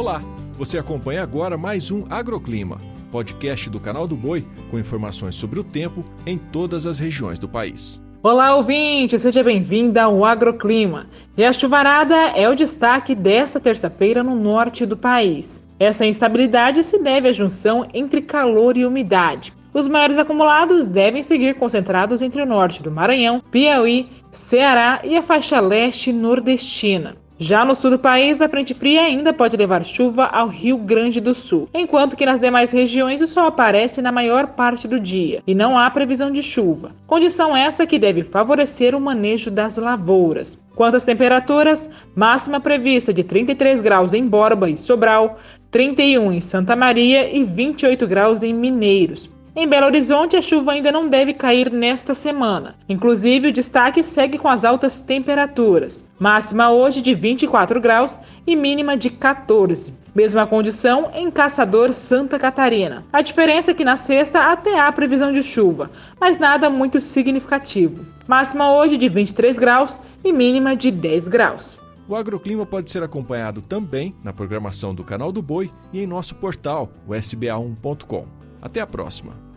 Olá, você acompanha agora mais um Agroclima, podcast do canal do Boi com informações sobre o tempo em todas as regiões do país. Olá, ouvinte, seja bem-vinda ao Agroclima. E a chuvarada é o destaque desta terça-feira no norte do país. Essa instabilidade se deve à junção entre calor e umidade. Os maiores acumulados devem seguir concentrados entre o norte do Maranhão, Piauí, Ceará e a faixa leste nordestina. Já no sul do país, a frente fria ainda pode levar chuva ao Rio Grande do Sul, enquanto que nas demais regiões o sol aparece na maior parte do dia e não há previsão de chuva. Condição essa que deve favorecer o manejo das lavouras. Quanto às temperaturas, máxima prevista de 33 graus em Borba e Sobral, 31 em Santa Maria e 28 graus em Mineiros. Em Belo Horizonte, a chuva ainda não deve cair nesta semana. Inclusive, o destaque segue com as altas temperaturas. Máxima hoje de 24 graus e mínima de 14. Mesma condição em Caçador, Santa Catarina. A diferença é que na sexta até há previsão de chuva, mas nada muito significativo. Máxima hoje de 23 graus e mínima de 10 graus. O agroclima pode ser acompanhado também na programação do Canal do Boi e em nosso portal, o sba1.com. Até a próxima!